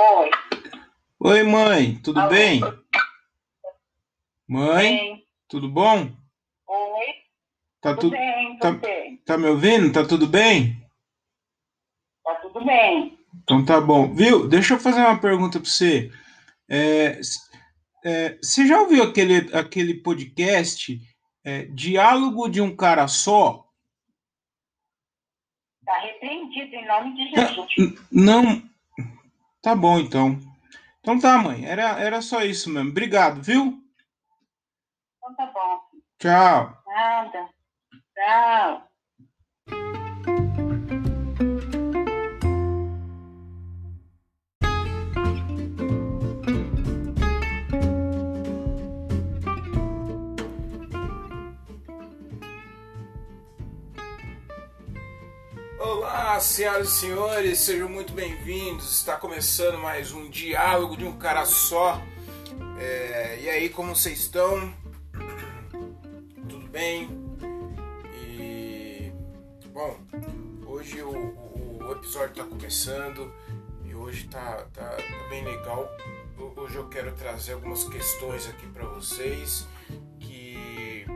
Oi. Oi, mãe, tudo Alô? bem? Mãe, Bem. tudo bom? Oi. Tá, Tudo tu, bem, tá- tá me ouvindo? Tá tudo bem? Tá tudo bem. Então tá bom. Viu? Deixa eu fazer uma pergunta pra você. É, é, você já ouviu aquele, aquele podcast é, Diálogo de um Cara Só? Tá repreendido em nome de Tá, Jesus. não. Tá bom, então. Então tá, mãe. Era, era só isso mesmo. Obrigado, viu? Então tá bom. Tchau. Nada. Tchau. Olá, senhoras e senhores, sejam muito bem-vindos. Está começando mais um diálogo de um cara só. É, e aí, como vocês estão? Tudo bem? E bom, hoje o, o- episódio está começando e hoje tá, tá, tá bem legal. Ho- Hoje eu quero trazer algumas questões aqui para vocês que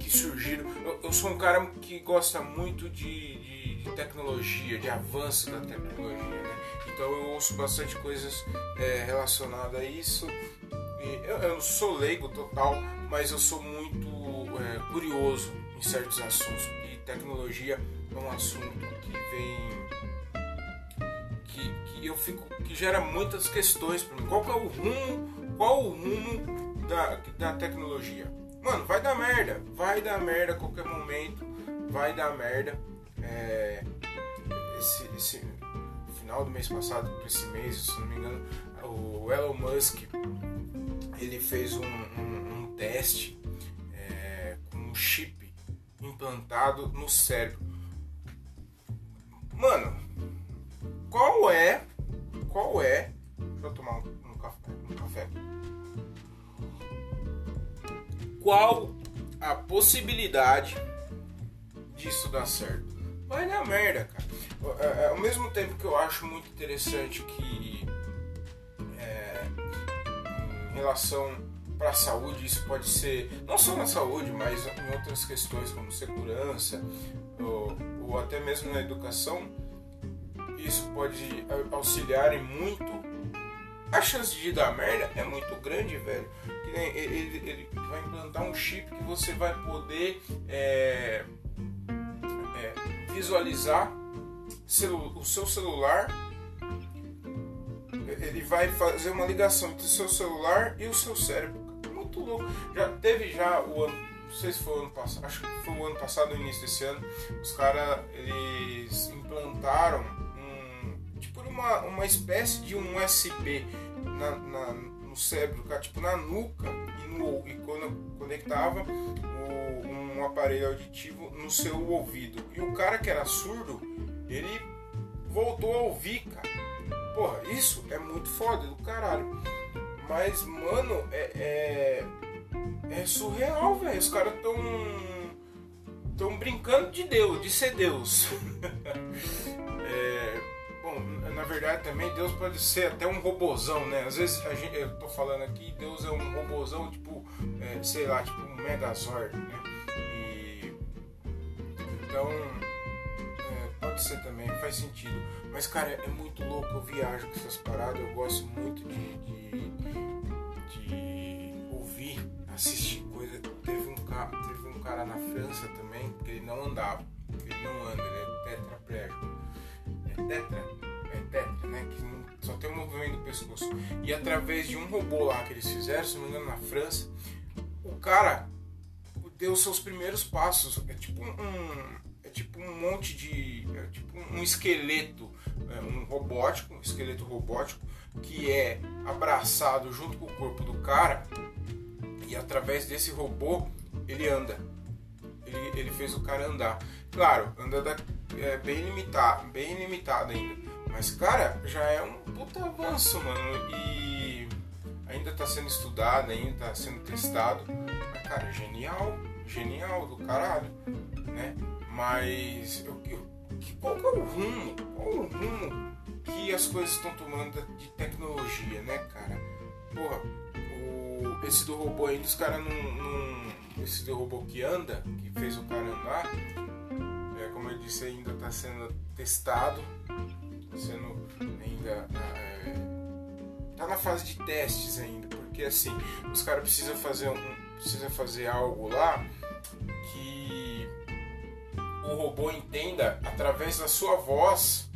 que surgiram. Eu, eu sou um cara que gosta muito de, de- de tecnologia, de avanço da tecnologia, né? Então eu ouço bastante coisas é, relacionadas a isso. Eu, eu sou leigo total, mas eu sou muito é, curioso em certos assuntos. E tecnologia é um assunto que vem que, que eu fico que gera muitas questões para mim. Qual que é o rumo? Qual o rumo da, da tecnologia? Mano, vai dar merda, vai dar merda a qualquer momento, vai dar merda. É, esse, esse final do mês passado para esse mês, se não me engano, o Elon Musk ele fez um, um- um teste é, com um chip implantado no cérebro. Mano, qual é, qual é, deixa eu tomar um, um café, um café. Qual a possibilidade disso dar certo? Vai dar merda, cara. É, é, Ao mesmo tempo que eu acho muito interessante que é, em relação para a saúde isso pode ser não só na saúde, mas em outras questões como segurança ou, ou até mesmo na educação, isso pode auxiliar em muito. A chance de dar merda é muito grande, velho. Ele, ele- ele vai implantar um chip que você vai poder é, é, visualizar o seu celular. Ele vai fazer uma ligação entre o seu celular e o seu cérebro. Muito louco. Já teve já o ano, não sei se foi o ano passado, acho que foi o ano passado, no início desse ano, os caras eles implantaram um tipo uma, uma espécie de um USB na, na- no cérebro, tipo na nuca e, no, e quando conectava o- um aparelho auditivo no seu ouvido. E o cara que era surdo, ele voltou a ouvir, cara. Porra, isso é muito foda do caralho. Mas, mano, é, é, é surreal, velho. Os caras tão. tão brincando de Deus, de ser Deus. É, bom, na verdade também Deus pode ser até um robozão, né? Às vezes a gente, eu tô falando aqui, Deus é um robozão, tipo, é, sei lá, tipo um Megazord, né? Então, é, pode ser também, faz sentido. Mas, cara, é muito louco, eu viajo com essas paradas, eu gosto muito de, de, de ouvir, assistir coisa. Teve um, cara, teve um cara na França também, que ele não andava, ele não anda, ele é tetraplégico. É tetra? É tetra, né? Que só tem um movimento do pescoço. E através de um robô lá que eles fizeram, se não me engano, na França, o cara deu seus primeiros passos. É tipo um. É tipo um monte de. É tipo um esqueleto, é, um robótico, um esqueleto robótico, que é abraçado junto com o corpo do cara, e através desse robô ele anda. Ele, ele fez o cara andar. Claro, anda da- é, bem limitado, bem limitado ainda. Mas, cara, já é um puta avanço, mano. E ainda tá sendo estudado, ainda tá sendo testado. Mas, cara, genial, genial do caralho, né? Mas eu, eu, que, qual que é o rumo? Qual o rumo que as coisas estão tomando de tecnologia, né, cara? Porra, o, esse do robô ainda, os caras não. Esse do robô que anda, que fez o cara andar, é, como eu disse, ainda está sendo testado, tá sendo ainda. É, tá na fase de testes ainda, porque assim, os caras precisam fazer um, precisa fazer algo lá o robô entenda através da sua voz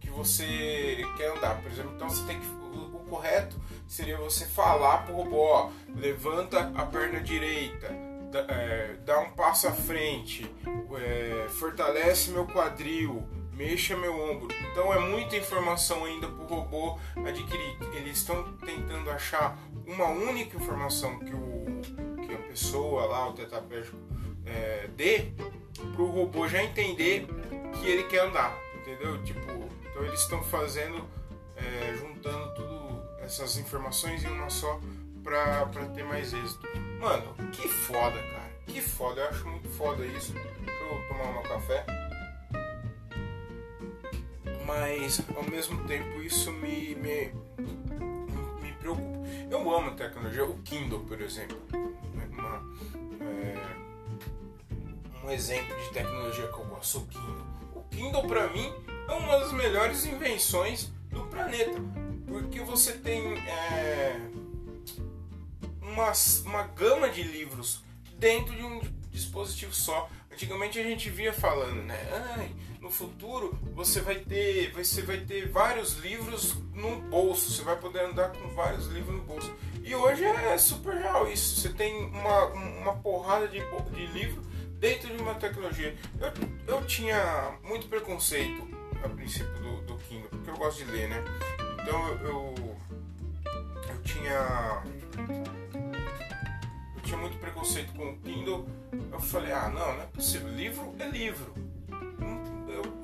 que você quer andar. Por exemplo, então você tem que o, correto seria você falar pro robô, ó, levanta a perna direita, dá, é, dá um passo à frente, é, fortalece meu quadril, mexa meu ombro. Então é muita informação ainda para o robô adquirir. Eles estão tentando achar uma única informação que, o, que a pessoa lá, o tetraplégico, é, para o robô já entender que ele quer andar, entendeu? Tipo, então eles estão fazendo, é, juntando tudo essas informações em uma só para ter mais êxito. Mano, que foda, cara. Que foda, eu acho muito foda isso. Deixa eu tomar um café mas ao mesmo tempo isso me, me, me preocupa. Eu amo tecnologia, o Kindle, por exemplo, um exemplo de tecnologia que eu gosto, o Kindle. O Kindle, para mim, é uma das melhores invenções do planeta, porque você tem é, uma, uma gama de livros dentro de um dispositivo só. Antigamente a gente via falando, né? Ai, no futuro você vai ter, você vai ter vários livros no bolso, você vai poder andar com vários livros no bolso. E hoje é super real isso. Você tem uma, uma porrada de, de livro dentro de uma tecnologia. Eu, eu tinha muito preconceito a princípio do, do Kindle, porque eu gosto de ler, né? Então eu, eu, eu tinha eu tinha muito preconceito com o Kindle. Eu falei, ah não, não é possível. Livro é livro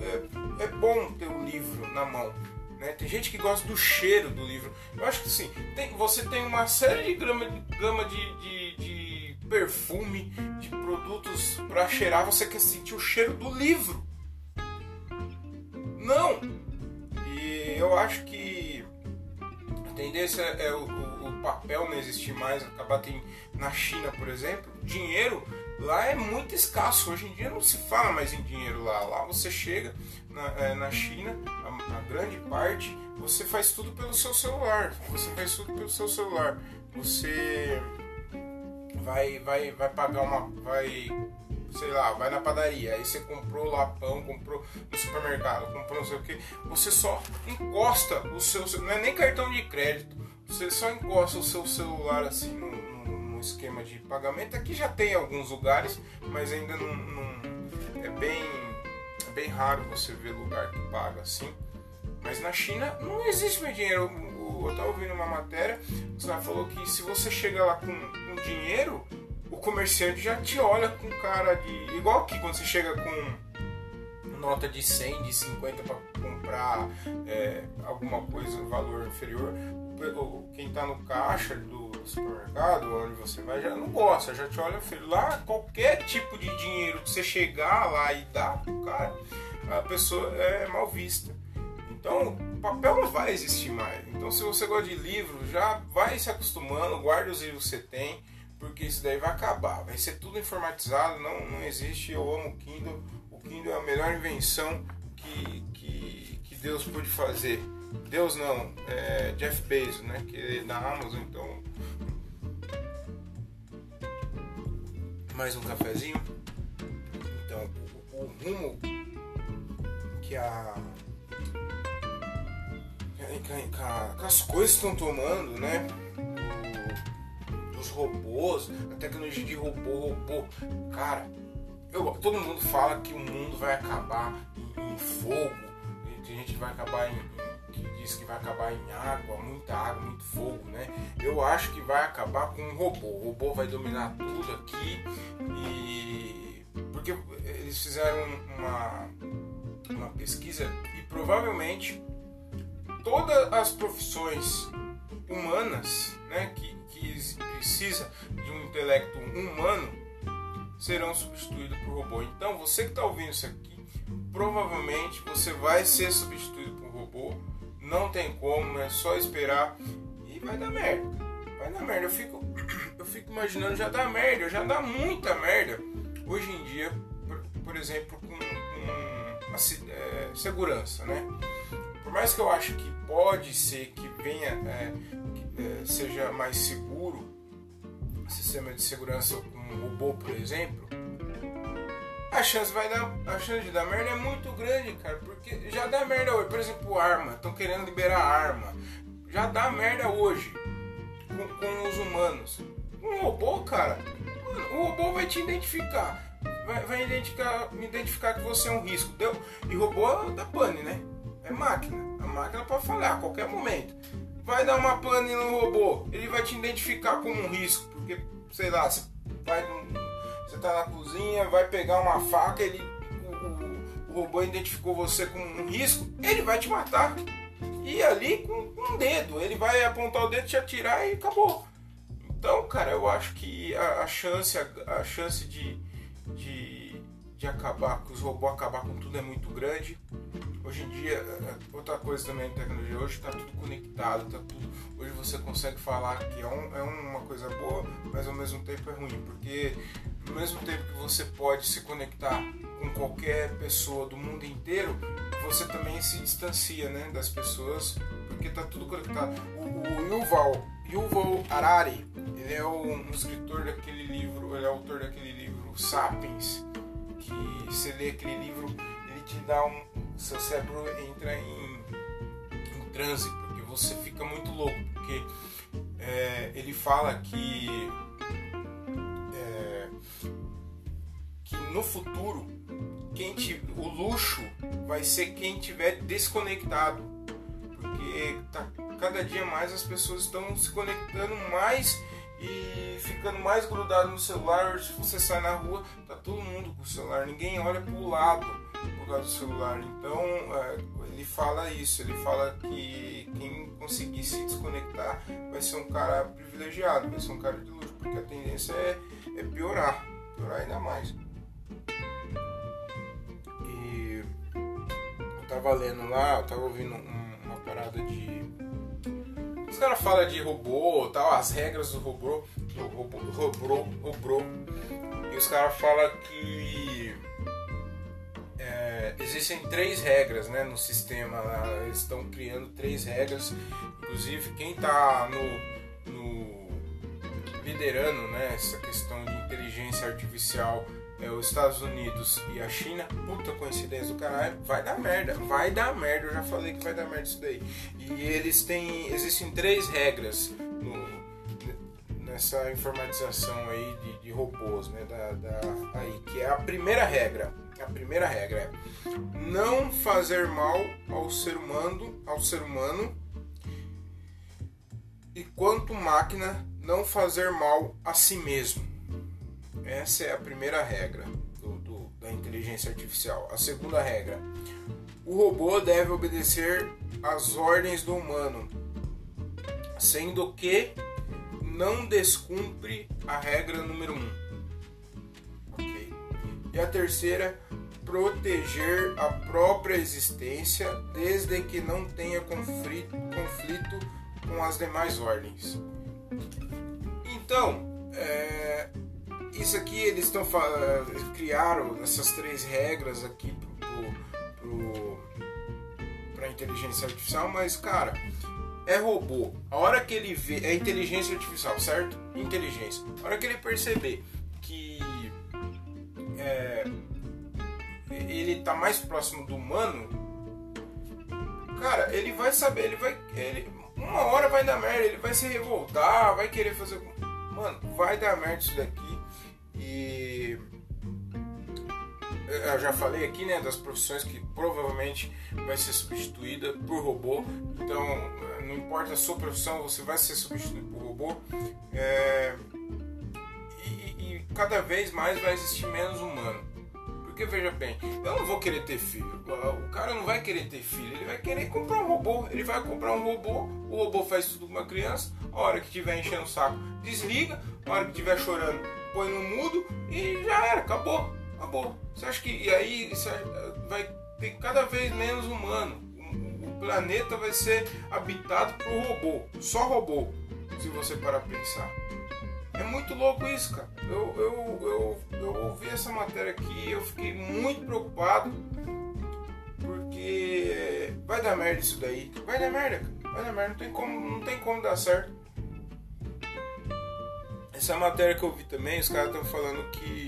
é, é bom ter o um livro na mão. Né? Tem gente que gosta do cheiro do livro. Eu acho que sim. Tem, você tem uma série de gama, gama de, de, de perfume, de produtos para cheirar. Você quer sentir o cheiro do livro. Não! E eu acho que a tendência é o, o, o papel não existir mais, acabar tem na China, por exemplo, dinheiro lá é muito escasso. Hoje em dia não se fala mais em dinheiro lá. Lá você chega na, é, na China, a, a, grande parte, você faz tudo pelo seu celular. Você faz tudo pelo seu celular. Você vai, vai, vai pagar uma. Vai. Sei lá, vai na padaria, aí você comprou lá pão, comprou no supermercado, comprou não sei o que, você só encosta o seu. Não é nem cartão de crédito, você só encosta o seu celular assim no, esquema de pagamento. Aqui já tem alguns lugares, mas ainda não, não é bem, é bem raro você ver lugar que paga assim. Mas na China não existe mais dinheiro. Eu estava ouvindo uma matéria, você falou que se você chega lá com, com dinheiro, o comerciante já te olha com cara de. Igual que quando você chega com nota de 100, de 50 para comprar é, alguma coisa, valor inferior, quem está no caixa do supermercado, onde você vai, já não gosta, já te olha feio. Lá, qualquer tipo de dinheiro que você chegar lá e dar pro cara, a pessoa é mal vista. Então, papel não vai existir mais. Então, se você gosta de livro, já vai se acostumando, guarda os livros que você tem, porque isso daí vai acabar. Vai ser tudo informatizado, não, não existe. Eu amo o Kindle. O Kindle é a melhor invenção que, que, que Deus pôde fazer. Deus não, é Jeff Bezos, né? Que é da Amazon, então mais um cafezinho. Então, o, o rumo que a que, as coisas estão tomando, né? O, os robôs, a tecnologia de robô, robô, cara, eu, todo mundo fala que o mundo vai acabar em, em fogo, tem gente que vai acabar em, que diz que vai acabar em água, muita água, muito fogo, né? Eu acho que vai acabar com um robô. O robô vai dominar tudo aqui e porque eles fizeram uma uma pesquisa e provavelmente todas as profissões humanas, né, que, que precisa de um intelecto humano serão substituídos por robô. Então, você que está ouvindo isso aqui, provavelmente você vai ser substituído por robô não tem como, é só esperar e vai dar merda. Vai dar merda. Eu fico, eu fico imaginando, já dá merda, já dá muita merda. Hoje em dia, por, por exemplo, com, com a, é, segurança, né? Por mais que eu acho que pode ser que venha, é, que, é, seja mais seguro, sistema de segurança com um robô, por exemplo, a chance vai dar a chance de dar merda é muito grande, cara, porque já dá merda hoje. Por exemplo, arma, estão querendo liberar arma, já dá merda hoje com, com os humanos. Um robô, cara, o robô vai te identificar, vai, vai identificar, me identificar que você é um risco, deu? E robô da pane, né? É máquina, a máquina pode falhar a qualquer momento. Vai dar uma pane no robô, ele vai te identificar como um risco, porque sei lá, você vai você tá na cozinha, vai pegar uma faca, ele, o, o, robô identificou você como um risco, ele vai te matar. E ali com um dedo, ele vai apontar o dedo, te atirar e acabou. Então, cara, eu acho que a, a chance, a, a, chance de, de, de acabar, que os robôs acabar com tudo é muito grande. Hoje em dia, é, outra coisa também da tecnologia, hoje está tudo conectado, tá tudo. Hoje você consegue falar que é, um, é uma coisa boa, mas ao mesmo tempo é ruim, porque ao mesmo tempo que você pode se conectar com qualquer pessoa do mundo inteiro, você também se distancia né, das pessoas, porque está tudo conectado. O, o Yuval, Yuval Harari, ele é um, um escritor daquele livro, ele é autor daquele livro Sapiens, que você lê aquele livro, ele te dá um. Seu cérebro entra em, em transe, porque você fica muito louco, porque é, ele fala que no futuro, quem te, o luxo vai ser quem tiver desconectado. Porque tá, cada dia mais as pessoas estão se conectando mais e ficando mais grudado no celular. Se você sai na rua, tá todo mundo com o celular, ninguém olha para o lado por causa do celular. Então é, ele fala isso, ele fala que quem conseguir se desconectar vai ser um cara privilegiado, vai ser um cara de luxo, porque a tendência é, é piorar, piorar ainda mais. tava lendo lá, eu tava ouvindo um, uma parada de. Os caras falam de robô tal, as regras do robô. Do robô, robô, robô. E os caras falam que é, existem três regras né, no sistema. Eles estão criando três regras. Inclusive quem tá no, no liderando né, essa questão de inteligência artificial é, os Estados Unidos e a China, puta coincidência do caralho, vai dar merda, vai dar merda, eu já falei que vai dar merda isso daí. E eles têm, existem três regras no, nessa informatização aí de, de robôs, né, da, da, aí, que é a primeira regra, a primeira regra é não fazer mal ao ser humano, ao ser humano, e quanto máquina não fazer mal a si mesmo. Essa é a primeira regra do, do, da inteligência artificial. A segunda regra: o robô deve obedecer às ordens do humano, sendo que não descumpre a regra número 1. Um. Okay. E a terceira, proteger a própria existência desde que não tenha conflito, conflito com as demais ordens. Então, é, isso aqui eles estão criaram essas três regras aqui para inteligência artificial, mas cara, é robô. A hora que ele vê é inteligência artificial, certo? Inteligência. A hora que ele perceber que é, ele tá mais próximo do humano, cara, ele vai saber, ele vai, ele, uma hora vai dar merda, ele vai se revoltar, vai querer fazer, mano, vai dar merda isso daqui e eu já falei aqui, né, das profissões que provavelmente vai ser substituída por robô. Então, não importa a sua profissão, você vai ser substituído por robô. É, e, e, cada vez mais vai existir menos humano. Porque veja bem, eu não vou querer ter filho. O cara não vai querer ter filho, ele vai querer comprar um robô. Ele vai comprar um robô, o robô faz tudo com uma criança. A hora que estiver enchendo o saco, desliga. A hora que estiver chorando, põe no mudo e já era, acabou, acabou. Você acha que e aí vai ter cada vez menos humano? O planeta vai ser habitado por robô, só robô, se você parar pra pensar. É muito louco isso, cara. Eu, eu, eu, eu ouvi essa matéria aqui eu fiquei muito preocupado. Porque vai dar merda isso daí. Vai dar merda, cara. Vai dar merda. Não tem como, não tem como dar certo. Essa matéria que eu vi também, os caras estão falando que.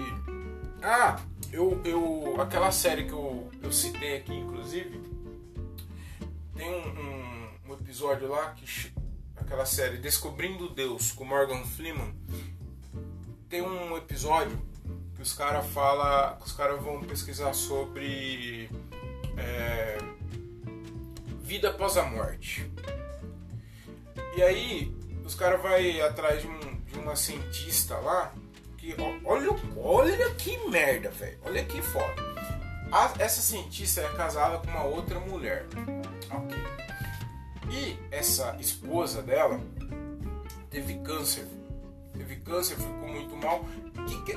Ah, eu, eu. Aquela série que eu, eu citei aqui, inclusive. Tem um, um, um episódio lá que aquela série Descobrindo Deus com Morgan Freeman, tem um episódio que os caras fala, os caras vão pesquisar sobre é, vida após a morte. E aí os caras vai atrás de, um, de, uma cientista lá que olha, olha que merda, velho. Olha que foda. A, essa cientista é casada com uma outra mulher. Ok. E essa esposa dela teve câncer. Teve câncer, ficou muito mal. Que.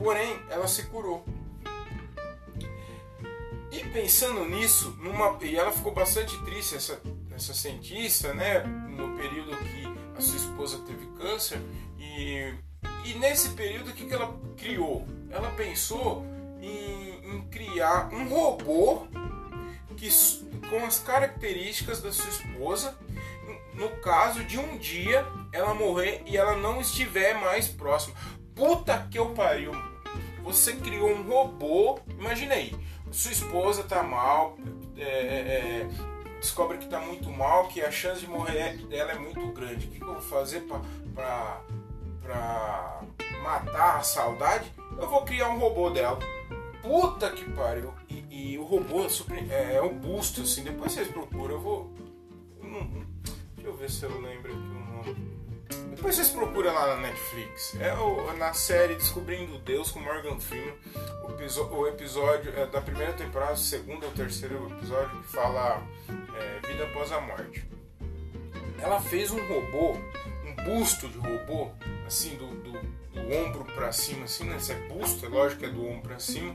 Porém, ela se curou. E pensando nisso, numa... e ela ficou bastante triste, essa, essa cientista, né? No período que a sua esposa teve câncer. E, e nesse período, o que, que ela criou? Ela pensou em, em criar um robô que com as características da sua esposa, no caso de um dia ela morrer e ela não estiver mais próxima. Puta que eu pariu! Você criou um robô, imagina aí, sua esposa tá mal, é, é, é descobre que tá muito mal, que a chance de morrer dela é muito grande. O que, eu vou fazer para matar a saudade? Eu vou criar um robô dela. Puta que pariu! E o robô é, é, é o busto, assim. Depois vocês procuram. Eu vou. deixa eu ver se eu lembro aqui o nome. Depois vocês procuram lá na Netflix. É o, na série Descobrindo Deus com Morgan Freeman. O, o episódio é da primeira temporada, segundo ou terceiro episódio, que fala é, Vida após a morte. Ela fez um robô, um busto de robô, assim, do, do, do ombro para cima, assim, né? Esse é busto, é lógico que é do ombro para cima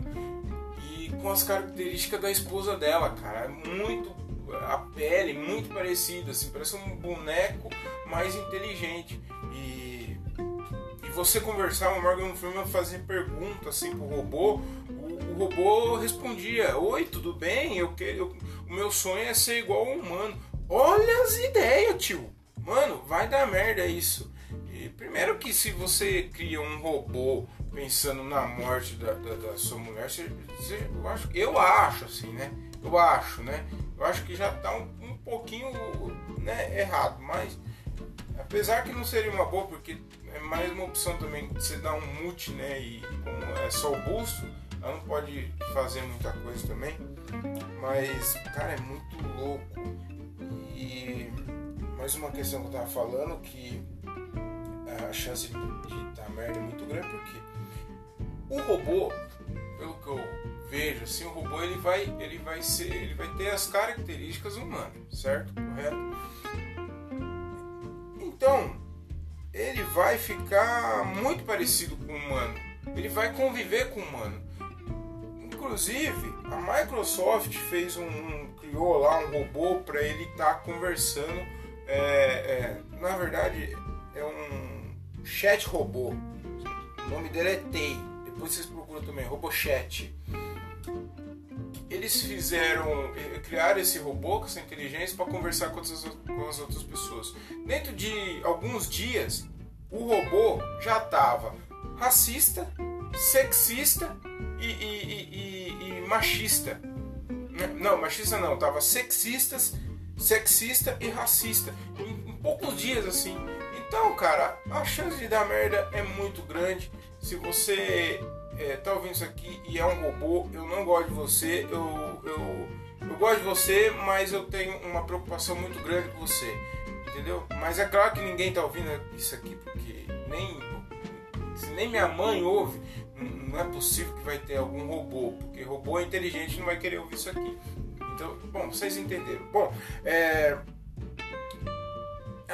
com as características da esposa dela, cara. É muito. A pele muito parecida, assim, parece um boneco mais inteligente. E, e você conversar, o Morgan Freeman fazer pergunta assim pro robô, o, robô respondia: Oi, tudo bem? Eu, eu, o meu sonho é ser igual ao humano. Olha as ideias, tio! Mano, vai dar merda isso. E, primeiro que se você cria um robô pensando na morte da, da, da sua mulher, você, você, eu, acho, eu acho assim, né? Eu acho, né? Eu acho que já tá um, um pouquinho né, errado, mas apesar que não seria uma boa, porque é mais uma opção também você dar um mute, né? E como é só o busto, ela não pode fazer muita coisa também. Mas, cara, é muito louco. E mais uma questão que eu tava falando que a chance de, de dar merda é muito grande porque o robô, pelo que eu vejo, assim, o robô ele vai, ele vai ser, ele vai ter as características humanas, certo? Correto? Então, ele vai ficar muito parecido com o humano. Ele vai conviver com o humano. Inclusive, a Microsoft fez um, um criou lá um robô para ele estar tá conversando. É, é, na verdade, é um chat robô. O nome dele é Tei depois vocês procuram também, Robochat. Eles fizeram, eh, criaram esse robô com essa inteligência para conversar com, outras, com as outras pessoas. Dentro de alguns dias, o robô já estava racista, sexista e, e, e, e, machista. Não, machista não, tava sexistas, sexista e racista. Em, em poucos dias assim. Então, cara, a chance de dar merda é muito grande. Se você é, tá ouvindo isso aqui e é um robô, eu não gosto de você, eu, eu, eu gosto de você, mas eu tenho uma preocupação muito grande com você, entendeu? Mas é claro que ninguém tá ouvindo isso aqui, porque nem, se nem minha mãe ouve, não é possível que vai ter algum robô, porque robô é inteligente não vai querer ouvir isso aqui. Então, bom, vocês entenderam. Bom, é...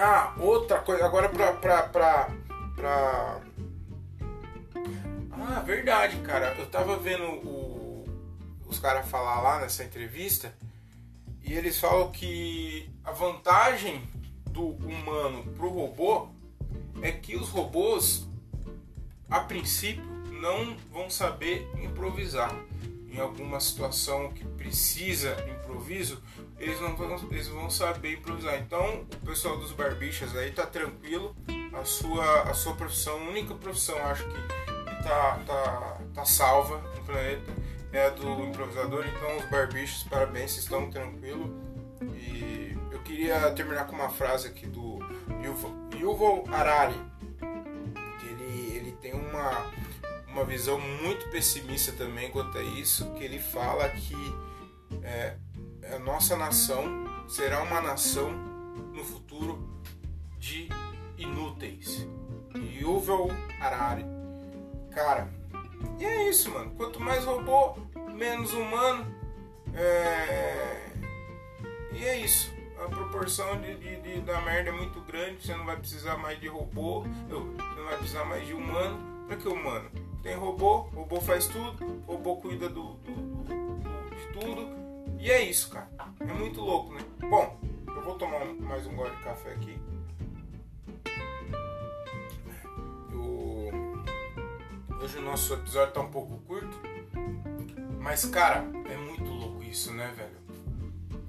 Ah, outra coisa, agora pra, pra, pra, pra ah, verdade, cara. Eu tava vendo o, os caras falar lá nessa entrevista e eles falam que a vantagem do humano pro robô é que os robôs, a princípio, não vão saber improvisar. Em alguma situação que precisa improviso, eles não vão, eles vão saber improvisar. Então, o pessoal dos barbichas aí tá tranquilo. A sua, a sua profissão, a única profissão, acho que tá, tá, tá salva no planeta é a do improvisador. Então, os barbichos, parabéns, vocês estão tranquilos. E eu queria terminar com uma frase aqui do Yuval, Yuval Harari. Que ele, ele tem uma, uma visão muito pessimista também quanto a isso, que ele fala que é, a nossa nação será uma nação no futuro de inúteis. Yuval Harari. Cara, e é isso, mano. Quanto mais robô, menos humano. É... E é isso. A proporção de, de, de, da merda é muito grande. Você não vai precisar mais de robô. Você não vai precisar mais de humano. Pra que humano? Tem robô, robô faz tudo, robô cuida do, do, do, de tudo. E é isso, cara. É muito louco, né? Bom, eu vou tomar mais um gole de café aqui. Hoje o nosso episódio tá um pouco curto. Mas, cara, é muito louco isso, né, velho?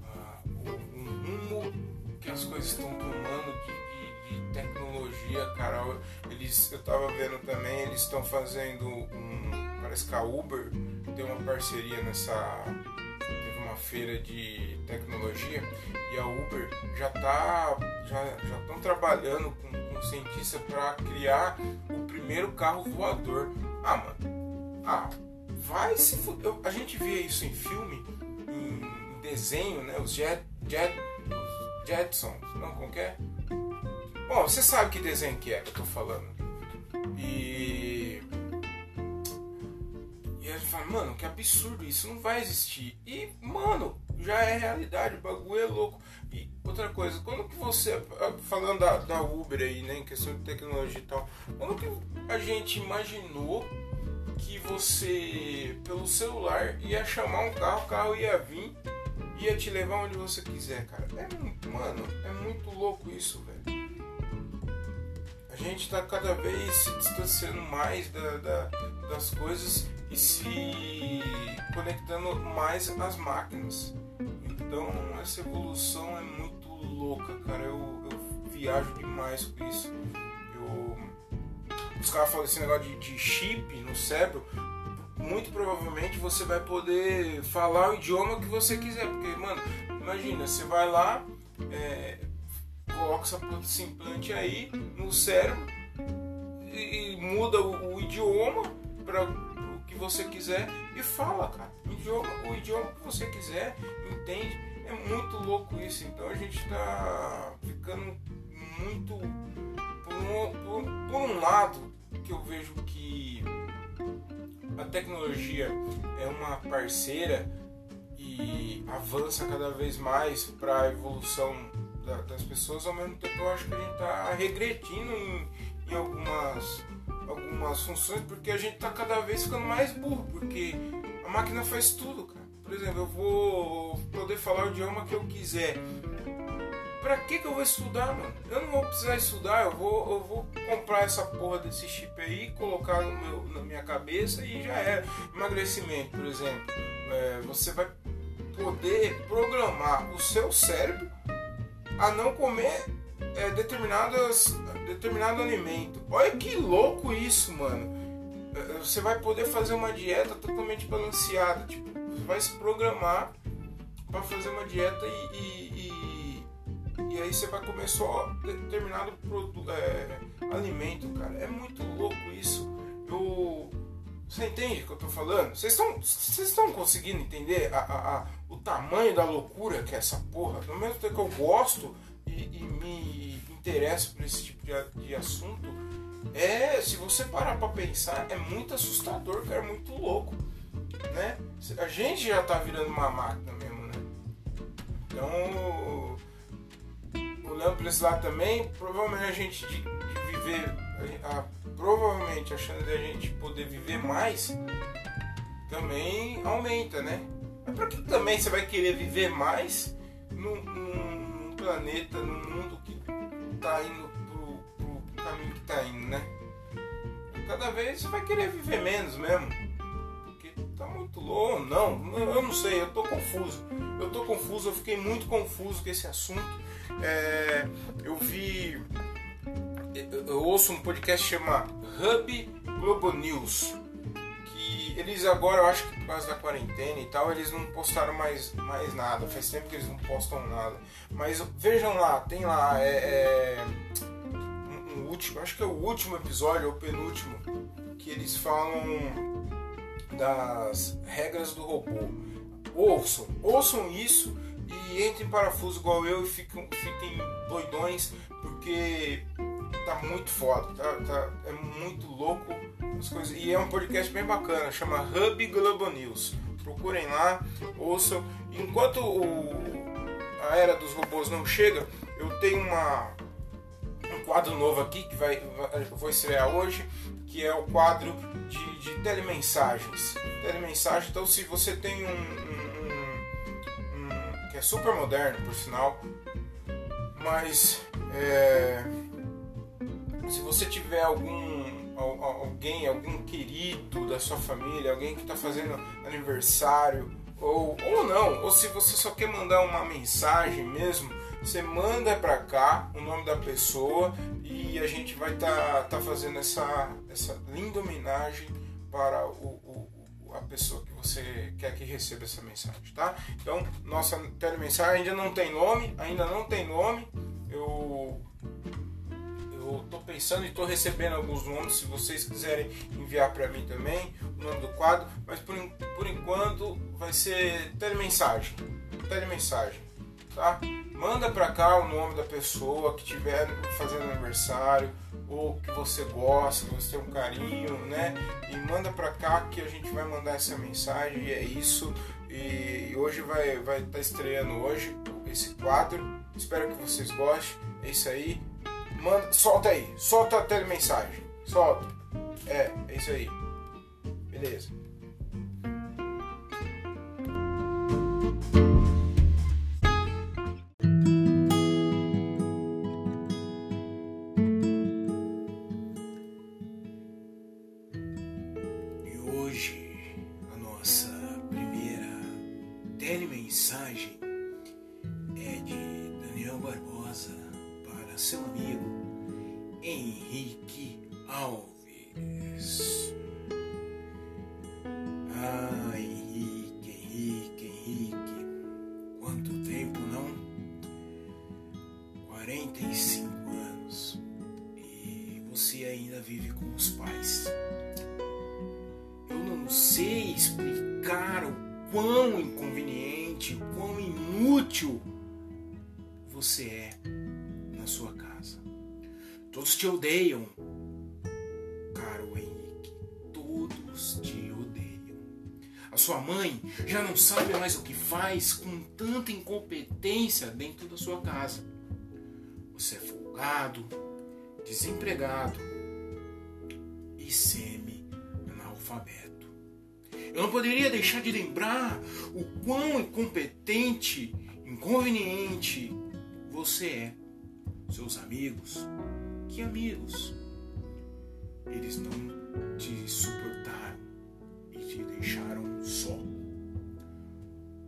Ah, o, o rumo que as coisas estão tomando de, de, de, tecnologia, cara. Eles, eu tava vendo também, eles estão fazendo um. Parece que a Uber tem uma parceria nessa. Feira de tecnologia e a Uber já tá. Já estão trabalhando com, com cientistas para criar o primeiro carro voador. Ah, mano. Ah, vai se fuder. A gente vê isso em filme, em desenho, né? Os Jet, Jet, Jetsons, não, como é? Bom, você sabe que desenho que é que eu tô falando. E. fala, mano, que absurdo, isso não vai existir. E, mano, já é realidade, o bagulho é louco. E outra coisa, quando que você, falando da, da Uber aí, né, em questão de tecnologia e tal, quando que a gente imaginou que você, pelo celular, ia chamar um carro, o carro ia vir, ia te levar onde você quiser, cara. É, mano, é muito louco isso, velho. A gente tá cada vez se distanciando mais da, da, das coisas e se conectando mais às máquinas. Então, essa evolução é muito louca, cara. Eu, eu viajo demais com isso. Eu os caras falam esse negócio de, de, chip no cérebro, muito provavelmente você vai poder falar o idioma que você quiser. Porque, mano, imagina, você vai lá, é, coloca esse implante aí no cérebro e, e muda o, o idioma para que você quiser e fala, cara. O idioma, o idioma que você quiser, entende? É muito louco isso. Então a gente tá ficando muito. Por um, por, por um lado, que eu vejo que a tecnologia é uma parceira e avança cada vez mais para a evolução da, das pessoas, ao mesmo tempo eu acho que a gente está regredindo em, em, algumas, algumas funções, porque a gente está cada vez ficando mais burro, porque a máquina faz tudo, cara. Por exemplo, eu vou poder falar o idioma que eu quiser pra que, que eu vou estudar, mano? Eu não vou precisar estudar, eu vou, eu vou comprar essa porra desse chip aí, colocar no meu, na minha cabeça e já é. Emagrecimento, por exemplo. É, você vai poder programar o seu cérebro a não comer é, determinadas, determinado alimento. Olha que louco isso, mano. É, você vai poder fazer uma dieta totalmente balanceada. Tipo, você vai se programar para fazer uma dieta e, e, e e aí você vai comer só determinado produto, é, alimento, cara. É muito louco isso. Eu, você entende o que eu tô falando? Vocês estão, conseguindo entender a, a, a, o tamanho da loucura que é essa porra? No mesmo tempo que eu gosto e, e me interesso por esse tipo de, de assunto, é, se você parar pra pensar, é muito assustador, cara, é muito louco, né? A gente já tá virando uma máquina mesmo, né? Então, olhando para esse lado também, provavelmente a gente de, de viver, a, a, provavelmente a chance de a gente poder viver mais também aumenta, né? Mas para que também você vai querer viver mais num, num, planeta, num mundo indo pro, pro caminho que tá indo, né? Cada vez você vai querer viver menos mesmo. Porque tá muito louco. Não, eu não sei, eu tô confuso. Eu tô confuso, eu fiquei muito confuso com esse assunto. É, eu vi. Eu, ouço um podcast que chama Hub Globo News. Eles agora, eu acho que por causa da quarentena e tal, eles não postaram mais, mais nada. Faz tempo que eles não postam nada. Mas vejam lá, tem lá. É, é, um, um último, acho que é o último episódio, ou penúltimo, que eles falam das regras do robô. Ouçam, ouçam isso e entrem em parafuso igual eu e fiquem, fiquem doidões, porque tá muito foda, tá, tá, é muito louco as coisas. E é um podcast bem bacana, chama Hub Globo News. Procurem lá, ouçam. Enquanto o, a era dos robôs não chega, eu tenho uma, um quadro novo aqui que vai, vai vou estrear hoje, que é o quadro de, de telemensagens. Telemensagem, então se você tem um, um, um, um que é super moderno por sinal, mas é, se você tiver algum alguém, algum querido da sua família, alguém que está fazendo aniversário ou, ou não, ou se você só quer mandar uma mensagem mesmo, você manda para cá o nome da pessoa e a gente vai estar tá, tá fazendo essa, essa linda homenagem para o, o, a pessoa que você quer que receba essa mensagem, tá? Então, nossa telemensagem ainda não tem nome, ainda não tem nome. Eu eu tô pensando e tô recebendo alguns nomes, se vocês quiserem enviar para mim também o nome do quadro, mas por, por enquanto vai ser telemensagem. Telemensagem, tá? Manda para cá o nome da pessoa que estiver fazendo aniversário ou que você gosta, que você tem um carinho, né? E manda para cá que a gente vai mandar essa mensagem e é isso. E hoje vai vai estar tá estreando hoje esse quadro. Espero que vocês gostem. É isso aí. Manda, solta aí, solta a telemensagem. Solta. É, é isso aí. Beleza. Quão inconveniente, quão inútil você é na sua casa. Todos te odeiam, caro Henrique. Todos te odeiam. A sua mãe já não sabe mais o que faz com tanta incompetência dentro da sua casa. Você é folgado, desempregado e semi-analfabeto. Eu não poderia deixar de lembrar o quão incompetente, inconveniente você é. Seus amigos, que amigos? Eles não te suportaram e te deixaram só.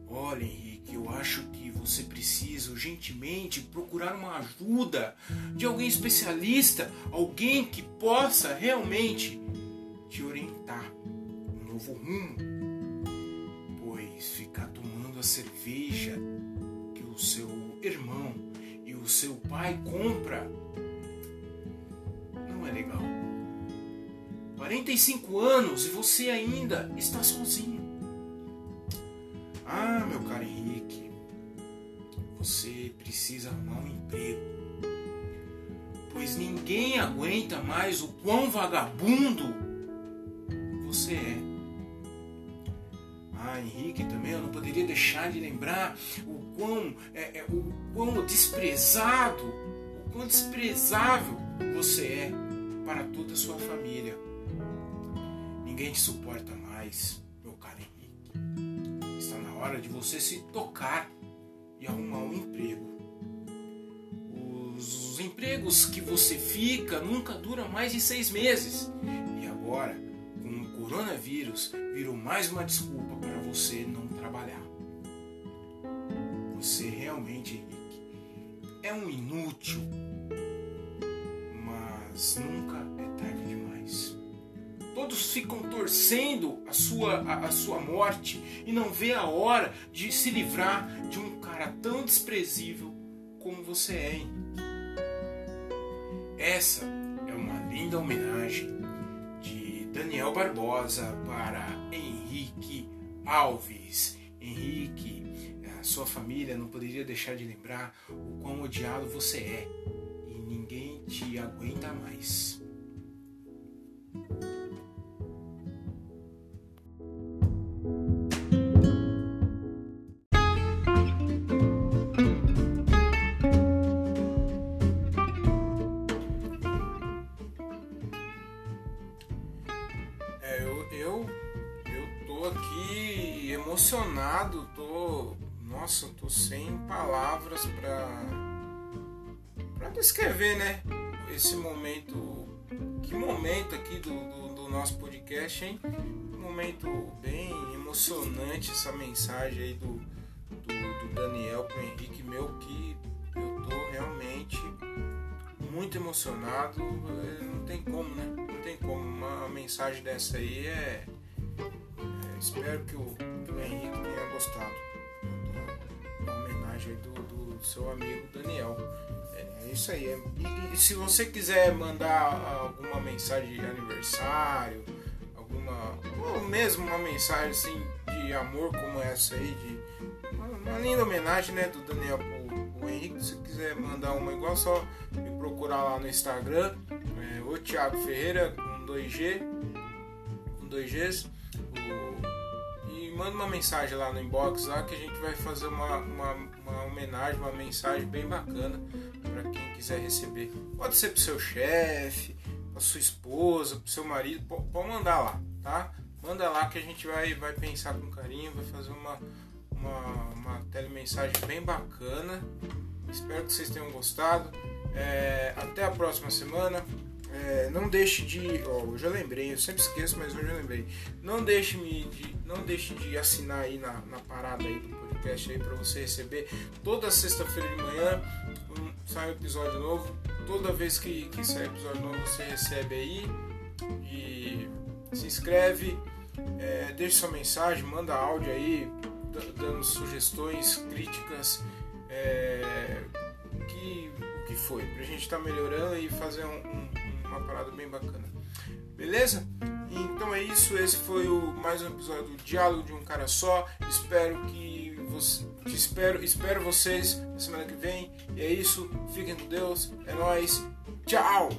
Olha, Henrique, eu acho que você precisa urgentemente procurar uma ajuda de alguém especialista, alguém que possa realmente te orientar novo rumo. Pois ficar tomando a cerveja que o seu irmão e o seu pai compra não é legal. 45 anos e você ainda está sozinho. Ah, meu caro Henrique, você precisa arrumar um emprego. Pois ninguém aguenta mais o quão vagabundo você é. Ah, Henrique, também eu não poderia deixar de lembrar o quão, é, é, o quão desprezado, o quão desprezável você é para toda a sua família. Ninguém te suporta mais, meu caro Henrique. Está na hora de você se tocar e arrumar um emprego. Os empregos que você fica nunca duram mais de seis meses. E agora, coronavírus, virou mais uma desculpa para você não trabalhar. Você realmente, Henrique, é um inútil, mas nunca é tarde demais. Todos ficam torcendo a sua, a, a sua morte e não vê a hora de se livrar de um cara tão desprezível como você é. Hein? Essa é uma linda homenagem Daniel Barbosa para Henrique Alves. Henrique, a sua família não poderia deixar de lembrar o quão odiado você é e ninguém te aguenta mais. Esse momento. Que momento aqui do, do, do nosso podcast, hein? Um momento bem emocionante essa mensagem aí do, do, do Daniel pro Henrique, meu, que eu tô realmente muito emocionado. é, Não tem como, né? Não tem como. Uma mensagem dessa aí é. é, espero que o, que o Henrique tenha gostado. Da homenagem do, do seu amigo Daniel. É, isso aí. é- E, e se você quiser mandar alguma mensagem de aniversário, alguma. ou mesmo uma mensagem assim de amor como essa aí, de uma, linda homenagem né, do Daniel pro, pro Henrique. Se quiser mandar uma igual, só me procurar lá no Instagram, é, o Thiago Ferreira com 2G, com 2Gs. o- e manda uma mensagem lá no inbox lá que a gente vai fazer uma, uma, uma homenagem, uma mensagem bem bacana quiser receber. Pode ser pro seu chefe, pra sua esposa, pro seu marido, po- pode mandar lá, tá? Manda lá que a gente vai, vai pensar com carinho, vai fazer uma, uma, uma telemensagem bem bacana. Espero que vocês tenham gostado. É, até a próxima semana. É, não deixe de. Ó, hoje eu lembrei, eu sempre esqueço, mas hoje eu lembrei. Não deixe, -me de, não deixe de assinar aí na, na parada aí do podcast aí para você receber toda sexta-feira de manhã um, sai um episódio novo. Toda vez que, que sair episódio novo você recebe aí. E se inscreve, é, sua mensagem, manda áudio aí, da- dando sugestões, críticas. É, que, o que foi, pra gente estar melhorando e fazer um- um- uma parada bem bacana. Beleza? Então é isso, esse foi o mais um episódio do Diálogo de um Cara Só. Espero que você. Espero, espero vocês na semana que vem. E é isso, fiquem com Deus, é nóis, tchau!